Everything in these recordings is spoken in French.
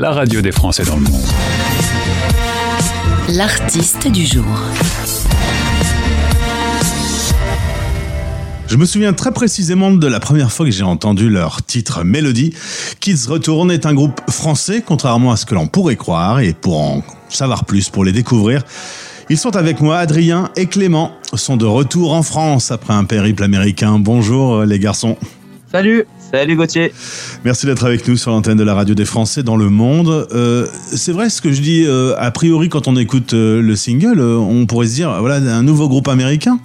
la radio des Français dans le monde. L'artiste du jour. Je me souviens très précisément de la première fois que j'ai entendu leur titre Mélodie. Kids Return est un groupe français, contrairement à ce que l'on pourrait croire, et pour en savoir plus, pour les découvrir, ils sont avec moi, Adrien et Clément, sont de retour en France après un périple américain. Bonjour les garçons. Salut Salut Gauthier Merci d'être avec nous sur l'antenne de la radio des Français dans le monde. Euh, c'est vrai ce que je dis, euh, a priori quand on écoute euh, le single, euh, on pourrait se dire, voilà, un nouveau groupe américain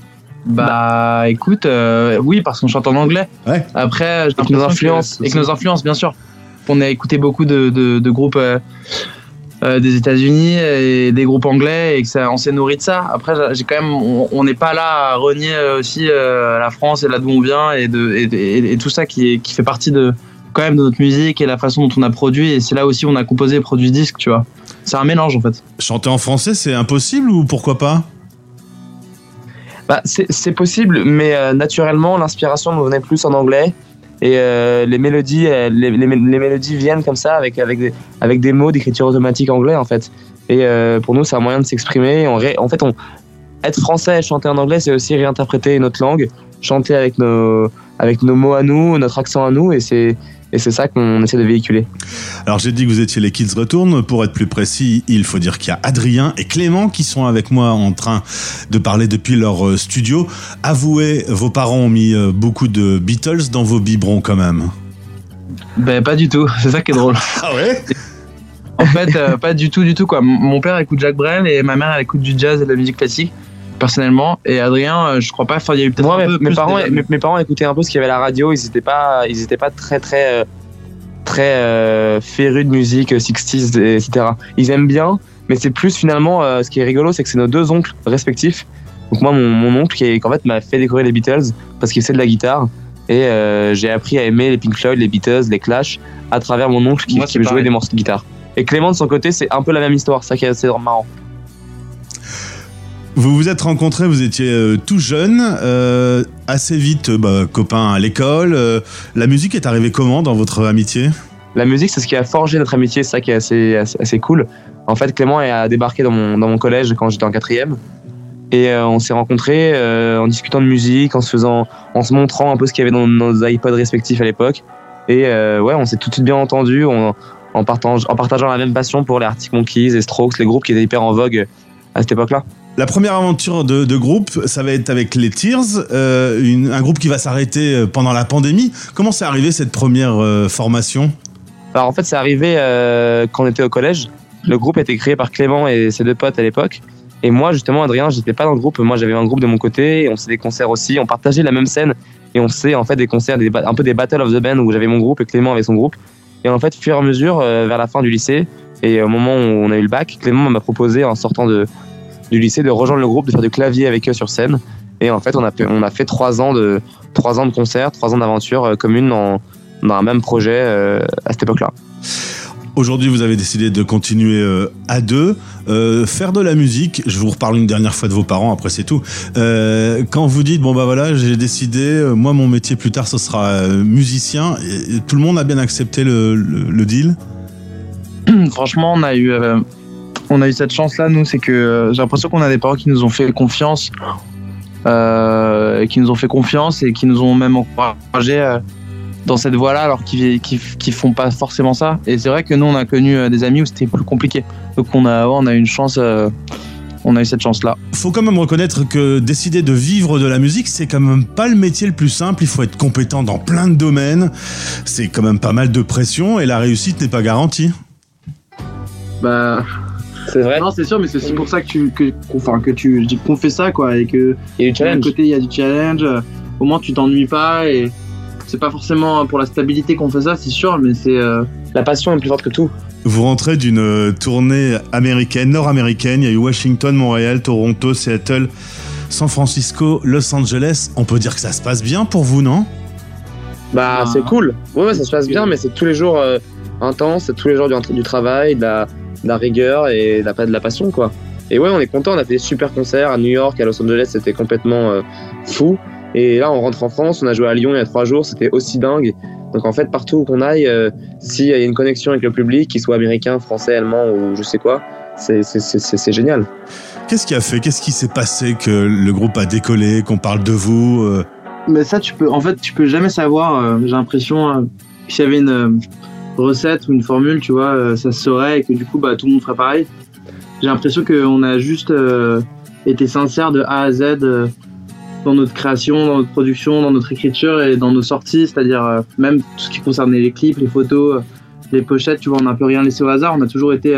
Bah écoute, euh, oui parce qu'on chante en anglais. Ouais. Après, Avec nos influences Avec nos influences, bien sûr. On a écouté beaucoup de, de- de groupes euh, des États-Unis et des groupes anglais et que ça, on s'est nourri de ça. Après, j'ai quand même, on n'est pas là à renier euh, aussi euh, la France et là d'où on vient et, de, et, et- et tout ça qui, est- qui fait partie de quand même de notre musique et la façon dont on a produit. Et c'est là aussi où on a composé et produit disque, tu vois. C'est un mélange en fait. Chanter en français, c'est impossible ou pourquoi pas? Bah, c'est c'est possible, mais euh, naturellement, l'inspiration nous venait plus en anglais. Et euh, les mélodies, euh, les, les- les mélodies viennent comme ça avec avec des, avec des mots d'écriture automatique anglais en fait. Et euh, pour nous, c'est un moyen de s'exprimer. En fait, on être français et chanter en anglais, c'est aussi réinterpréter notre langue, chanter avec nos avec nos mots à nous, notre accent à nous, et c'est et c'est ça qu'on essaie de véhiculer. Alors j'ai dit que vous étiez les Kids Retourne. Pour être plus précis, il faut dire qu'il y a Adrien et Clément qui sont avec moi en train de parler depuis leur euh, studio. Avouez, vos parents ont mis euh, beaucoup de Beatles dans vos biberons quand même. Ben pas du tout. C'est ça qui est drôle. Ah ouais? En fait, euh, pas du tout, du tout quoi. Mon père écoute Jacques Brel et ma mère elle écoute du jazz et de la musique classique, personnellement. Et Adrien, euh, je crois pas. Enfin, il y a eu peut-être mes, parents, mes, mes parents écoutaient un peu ce qu'il y avait à la radio. Ils étaient pas, ils étaient pas très très euh, très euh, férus de musique euh, 60s, et- etc. Ils aiment bien, mais c'est plus finalement euh, ce qui est rigolo, c'est que c'est nos deux oncles respectifs. Donc moi, mon, mon oncle qui, en fait m'a fait découvrir les Beatles parce qu'il sait de la guitare. Et euh, j'ai appris à aimer les Pink Floyd, les Beatles, les Clash à travers mon oncle qui, Moi, qui jouait des morceaux de guitare. Et Clément de son côté, c'est un peu la même histoire, ça qui est assez marrant. Vous vous êtes rencontrés, vous étiez euh, tout jeune, euh, assez vite euh, bah, copains à l'école. la musique est arrivée comment dans votre amitié? La musique, c'est ce qui a forgé notre amitié, c'est ça qui est assez, assez, cool. En fait, Clément a débarqué dans mon, dans mon collège quand j'étais en quatrième. Et on s'est rencontrés en discutant de musique, en se faisant, en se montrant un peu ce qu'il y avait dans nos iPods respectifs à l'époque. Et ouais, on s'est tout de suite bien entendus en, en, partage- en partageant la même passion pour les Arctic Monkeys et Strokes, les groupes qui étaient hyper en vogue à cette époque-là. La première aventure de, groupe, ça va être avec les Tears, euh, un groupe qui va s'arrêter euh, pendant la pandémie. Comment c'est arrivé cette première euh, formation? Alors en fait, c'est arrivé quand on était au collège. Le groupe a été créé par Clément et ses deux potes à l'époque. Et moi, justement, Adrien, j'étais pas dans le groupe. Moi, j'avais un groupe de mon côté. On faisait des concerts aussi. On partageait la même scène. Et on faisait en fait des concerts, un peu des Battle of the Band où j'avais mon groupe et Clément avait son groupe. Et en fait, fur et à mesure, vers la fin du lycée et au moment où on a eu le bac, Clément m'a proposé en sortant de, du lycée de rejoindre le groupe, de faire du clavier avec eux sur scène. Et en fait, on a fait, on a fait trois ans de trois ans de concerts, trois ans d'aventure euh, commune dans, dans un même projet euh, à cette époque-là. Aujourd'hui, vous avez décidé de continuer euh, à deux, euh, faire de la musique. Je vous reparle une dernière fois de vos parents, après c'est tout. Euh, quand vous dites, bon bah voilà, j'ai décidé, euh, moi mon métier plus tard ce sera euh, musicien, et, et tout le monde a bien accepté le, le- le deal? Franchement, on a eu, euh, on a eu cette chance-là, nous, c'est que euh, j'ai l'impression qu'on a des parents qui nous ont fait confiance, euh, et qui nous ont fait confiance et qui nous ont même encouragé euh, dans cette voie-là, alors qu'ils qui, qui font pas forcément ça. Et c'est vrai que nous, on a connu euh, des amis où c'était plus compliqué. Donc on a, on a eu une chance, euh, on a eu cette chance-là. faut quand même reconnaître que décider de vivre de la musique, c'est quand même pas le métier le plus simple. Il faut être compétent dans plein de domaines. C'est quand même pas mal de pression et la réussite n'est pas garantie. Bah, C'est vrai. non, c'est sûr, mais c'est aussi pour ça que tu, que, qu'on- enfin, que tu, je dis qu'on fait ça, quoi, et que Il y a d'un challenge. côté il y a du challenge. euh, Au moins, tu t'ennuies pas et c'est pas forcément pour la stabilité qu'on fait ça, c'est sûr, mais c'est euh, La passion est plus forte que tout. Vous rentrez d'une euh, tournée américaine, nord-américaine. Il y a eu Washington, Montréal, Toronto, Seattle, San Francisco, Los Angeles. On peut dire que ça se passe bien pour vous, non? Bah, Ah. c'est cool. Ouais, ouais, ça se passe bien, mais c'est tous les jours euh, intense, c'est tous les jours du, du travail, de la, de la rigueur et de la, de la passion, quoi. Et ouais, on est content. On a fait des super concerts à New York, à Los Angeles, c'était complètement euh, fou. Et là, on rentre en France, on a joué à Lyon il y a trois jours, c'était aussi dingue. Donc en fait, partout où qu'on aille, euh, s'il y a une connexion avec le public, qu'il soit américain, français, allemand ou je sais quoi, c'est- c'est- c'est c'est génial. Qu'est-ce qui a fait Qu'est-ce qui s'est passé que le groupe a décollé, qu'on parle de vous euh, Mais ça, tu peux, en fait, tu peux jamais savoir. euh, J'ai l'impression euh, s'il y avait une euh, recette ou une formule, tu vois, euh, ça se saurait et que du coup, bah, tout le monde ferait pareil. J'ai l'impression qu'on a juste euh, été sincère de A à Z euh, dans notre création, dans notre production, dans notre écriture et dans nos sorties, c'est-à-dire même tout ce qui concernait les clips, les photos, les pochettes, tu vois, on n'a un rien laissé au hasard. On a toujours été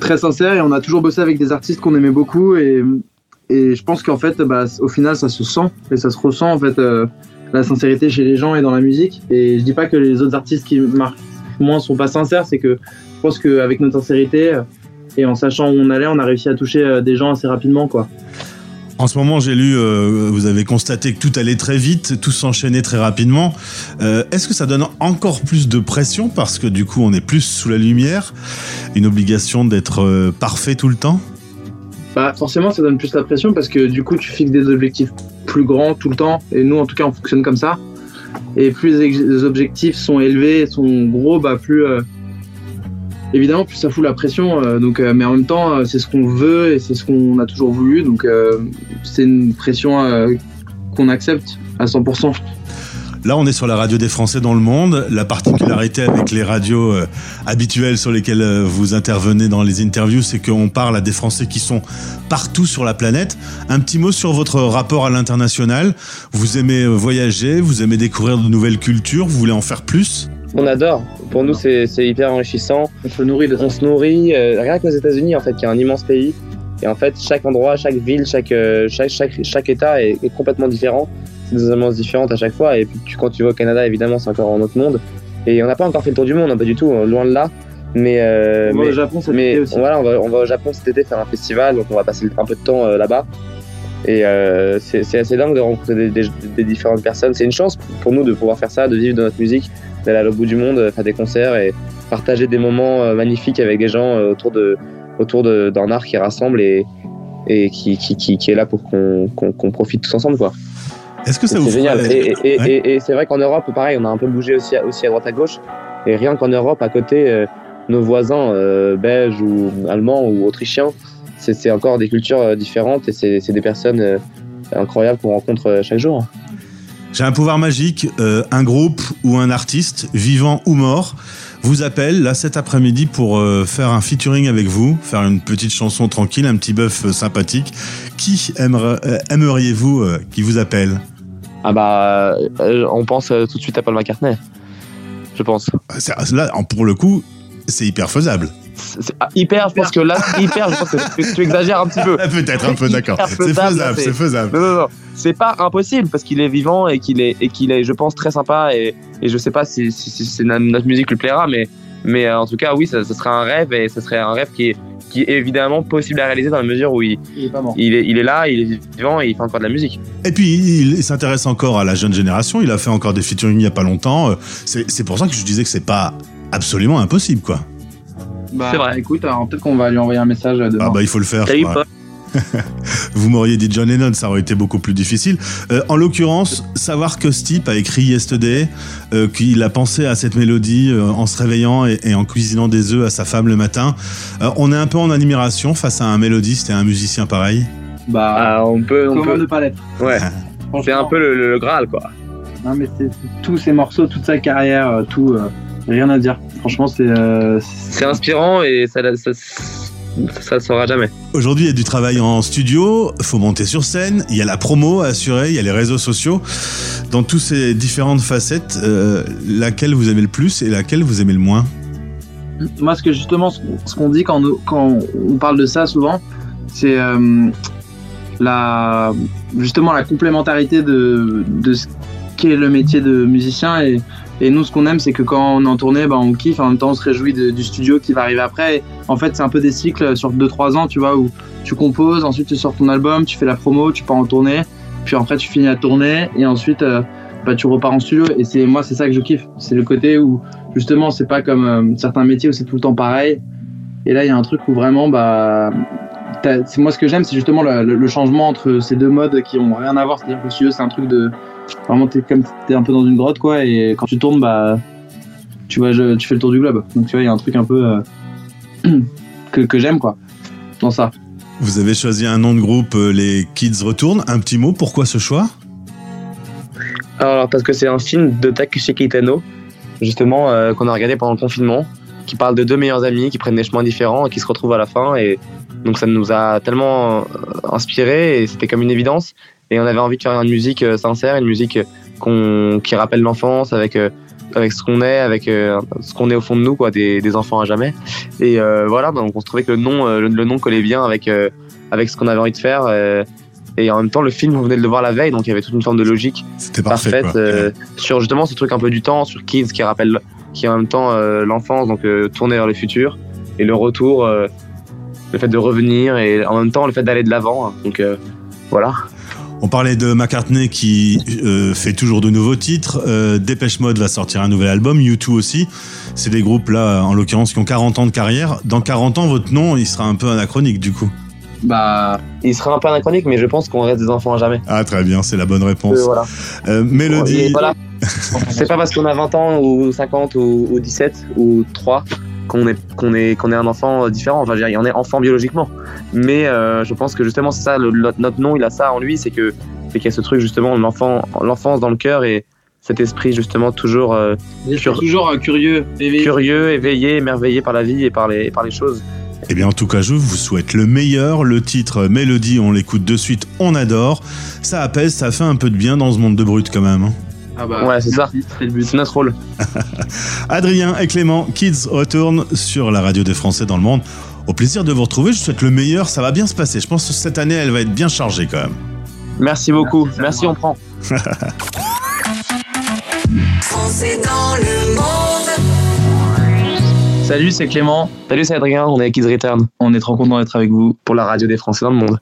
très sincère et on a toujours bossé avec des artistes qu'on aimait beaucoup et et je pense qu'en fait, bah, au final, ça se sent et ça se ressent en fait la sincérité chez les gens et dans la musique. Et je dis pas que les autres artistes qui marquent moins sont pas sincères, c'est que je pense qu'avec notre sincérité euh, et en sachant où on allait, on a réussi à toucher euh, des gens assez rapidement, quoi. En ce moment, j'ai lu, euh, vous avez constaté que tout allait très vite, tout s'enchaînait très rapidement. Euh, Est-ce que ça donne encore plus de pression parce que du coup, on est plus sous la lumière, une obligation d'être euh, parfait tout le temps? Bah, forcément, ça donne plus la pression parce que du coup, tu fixes des objectifs plus grands tout le temps. Et nous, en tout cas, on fonctionne comme ça. Et plus les objectifs sont élevés, sont gros, bah, plus. euh, évidemment, plus ça fout la pression. euh, donc, euh, mais en même temps, c'est ce qu'on veut et c'est ce qu'on a toujours voulu. Donc, c'est une pression qu'on accepte à 100%. Là, on est sur la radio des Français dans le monde. La particularité avec les radios euh, habituelles sur lesquelles euh, vous intervenez dans les interviews, c'est qu'on parle à des Français qui sont partout sur la planète. Un petit mot sur votre rapport à l'international. Vous aimez euh, voyager, vous aimez découvrir de nouvelles cultures, vous voulez en faire plus? On adore. Pour nous, c'est hyper enrichissant. On se nourrit de. On se nourrit, euh, rien qu'aux États-Unis, en fait, qui est un immense pays. Et en fait, chaque endroit, chaque ville, chaque, euh, chaque, chaque, chaque État est, est complètement différent. Des ambiances différentes à chaque fois. Et puis, tu, quand tu vas au Canada, évidemment, c'est encore un autre monde. Et on n'a pas encore fait le tour du monde, hein, pas du tout, hein, loin de là. Mais, euh, On va mais, au Japon cet mais été aussi. voilà, on va, on va au Japon cet été faire un festival, donc on va passer un peu de temps euh, là-bas. Et euh, c'est assez dingue de rencontrer des, des- des différentes personnes. C'est une chance pour nous de pouvoir faire ça, de vivre de notre musique, d'aller à l'autre bout du monde, faire des concerts et partager des moments magnifiques avec des gens autour de autour d'un art qui rassemble et, et qui, qui, qui, qui est là pour qu'on qu'on profite tous ensemble. quoi. Est-ce que ça vous C'est génial. ferait- Et, et, Ouais. et, et c'est vrai qu'en Europe, pareil, on a un peu bougé aussi à, aussi à droite à gauche. Et rien qu'en Europe, à côté, euh, nos voisins euh, belges ou allemands ou autrichiens, c'est encore des cultures euh, différentes et c'est des personnes euh, incroyables qu'on rencontre chaque jour. J'ai un pouvoir magique, euh, un groupe ou un artiste, vivant ou mort, vous appelle là cet après-midi pour euh, faire un featuring avec vous, faire une petite chanson tranquille, un petit bœuf euh, sympathique. Qui aimeriez-vous qui vous appelle? Ah bah, euh, on pense euh, tout de suite à Paul McCartney. Je pense. C'est- Là, en- pour le coup, c'est hyper faisable. C'est- ah, hyper, je pense que là, hyper, je pense que tu, tu exagères un petit peu. Ah, Peut-être un peu, d'accord. C'est faisable, c'est- faisable. Non, non, non. C'est pas impossible parce qu'il est vivant et qu'il est, et qu'il est, je pense, très sympa et, et je sais pas si, si, notre musique lui plaira, mais, mais euh, en tout cas, oui, ça, ça serait un rêve et ce serait un rêve qui est, qui est évidemment possible à réaliser dans la mesure où il, Il est pas mort. il, est, il est là, il est vivant et il fait encore de la musique. Et puis, il, il s'intéresse encore à la jeune génération. Il a fait encore des featuring il y a pas longtemps. Euh, C'est c'est pour ça que je disais que c'est pas absolument impossible, quoi. Bah, C'est vrai. Écoute, alors, peut-être qu'on va lui envoyer un message euh, demain. Ah bah, il faut le faire. Salut. Vous m'auriez dit John Lennon, ça aurait été beaucoup plus difficile. Euh, en l'occurrence, savoir que Stipe a écrit Yesterday, euh, qu'il a pensé à cette mélodie euh, en se réveillant et, et en cuisinant des œufs à sa femme le matin, euh, on est un peu en admiration face à un mélodiste et à un musicien pareil. Bah, Ah, on peut, on peut. ne pas l'être? Ouais, c'est un peu le, le- le Graal, quoi. Non, mais c'est tous ses morceaux, toute sa carrière, tout. euh, rien à dire. Franchement, c'est. euh, C'est inspirant et ça, ça, ça, le saura jamais. Aujourd'hui, il y a du travail en studio, faut monter sur scène, il y a la promo à assurer, il y a les réseaux sociaux. Dans toutes ces différentes facettes, euh, laquelle vous aimez le plus et laquelle vous aimez le moins? Moi, ce que justement, ce qu'on- ce qu'on dit quand, nous- quand on parle de ça souvent, c'est euh, la, justement la complémentarité de, de ce le métier de musicien. Et, et nous, ce qu'on aime, c'est que quand on est en tournée, bah, on kiffe, en même temps, on se réjouit du studio qui va arriver après. Et en fait, c'est un peu des cycles sur 2-3 ans, tu vois, où tu composes, ensuite tu sors ton album, tu fais la promo, tu pars en tournée, puis après tu finis la tournée, et ensuite euh, bah, tu repars en studio. Et c'est moi, c'est ça que je kiffe. C'est le côté où justement, c'est pas comme euh, certains métiers où c'est tout le temps pareil. Et là, il y a un truc où vraiment, bah, moi ce que j'aime, c'est justement le, le- le changement entre ces deux modes qui ont rien à voir. C'est-à-dire que studio, c'est un truc de Vraiment, t'es comme t'es un peu dans une grotte, quoi, et quand tu tournes, bah, tu vois, je- tu fais le tour du globe. Donc, tu vois, il y a un truc un peu euh, que, que j'aime, quoi, dans ça. Vous avez choisi un nom de groupe, euh, les Kids Retournent. Un petit mot, pourquoi ce choix? Alors, parce que c'est un film de Takeshi Kitano, justement, euh, qu'on a regardé pendant le confinement, qui parle de deux meilleurs amis qui prennent des chemins différents et qui se retrouvent à la fin. Et donc, ça nous a tellement euh, inspiré et c'était comme une évidence. Et on avait envie de faire une musique euh, sincère, une musique qu'on, qui rappelle l'enfance avec, euh, avec ce qu'on est, avec ce qu'on est au fond de nous, quoi, des, des enfants à jamais. Et euh, voilà, donc on se trouvait que le nom, le, le nom collait bien avec, avec ce qu'on avait envie de faire. et en même temps, le film, on venait de le voir la veille, donc il y avait toute une forme de logique parfait. parfaite euh, sur justement ce truc un peu du temps, sur Kids qui rappelle, qui est en même temps euh, l'enfance, donc euh, tourner vers le futur, et le retour, euh, le fait de revenir, et en même temps le fait d'aller de l'avant. hein. donc voilà. On parlait de McCartney qui fait toujours de nouveaux titres. Dépêche Mode va sortir un nouvel album. U2 aussi. C'est des groupes là, en l'occurrence, qui ont 40 ans de carrière. Dans 40 ans, votre nom, il sera un peu anachronique du coup. Bah, Il sera un peu anachronique, mais je pense qu'on reste des enfants à jamais. Ah très bien, c'est la bonne réponse. Euh, voilà. Euh, Mélodie. Et voilà. C'est pas parce qu'on a 20 ans ou 50 ou, ou 17 ou 3 qu'on est, qu'on est, qu'on est un enfant différent. Enfin, je veux dire, on est enfant biologiquement. Mais euh, je pense que justement, c'est ça, le- le- notre nom, il a ça en lui, c'est que c'est qu'il y a ce truc justement, l'enfant, l'enfance dans le cœur et cet esprit justement toujours euh, toujours euh, curieux, éveillé. curieux, éveillé, émerveillé par la vie et par les, par les choses. Eh bien, en tout cas, je vous souhaite le meilleur. Le titre Mélodie, on l'écoute de suite, on adore. Ça apaise, ça fait un peu de bien dans ce monde de brut quand même. hein. Ah bah, Ouais, c'est ça. C'était le but. C'est notre rôle. Adrien et Clément, Kids retournent sur la radio des Français dans le monde. Au plaisir de vous retrouver, je vous souhaite le meilleur, ça va bien se passer. Je pense que cette année, elle va être bien chargée quand même. Merci beaucoup. Merci, Merci, c'est on prend. Français dans le monde. Salut, c'est Clément. Salut, c'est Adrien, on est à Kids Return On est trop content d'être avec vous. pour la radio des Français dans le monde.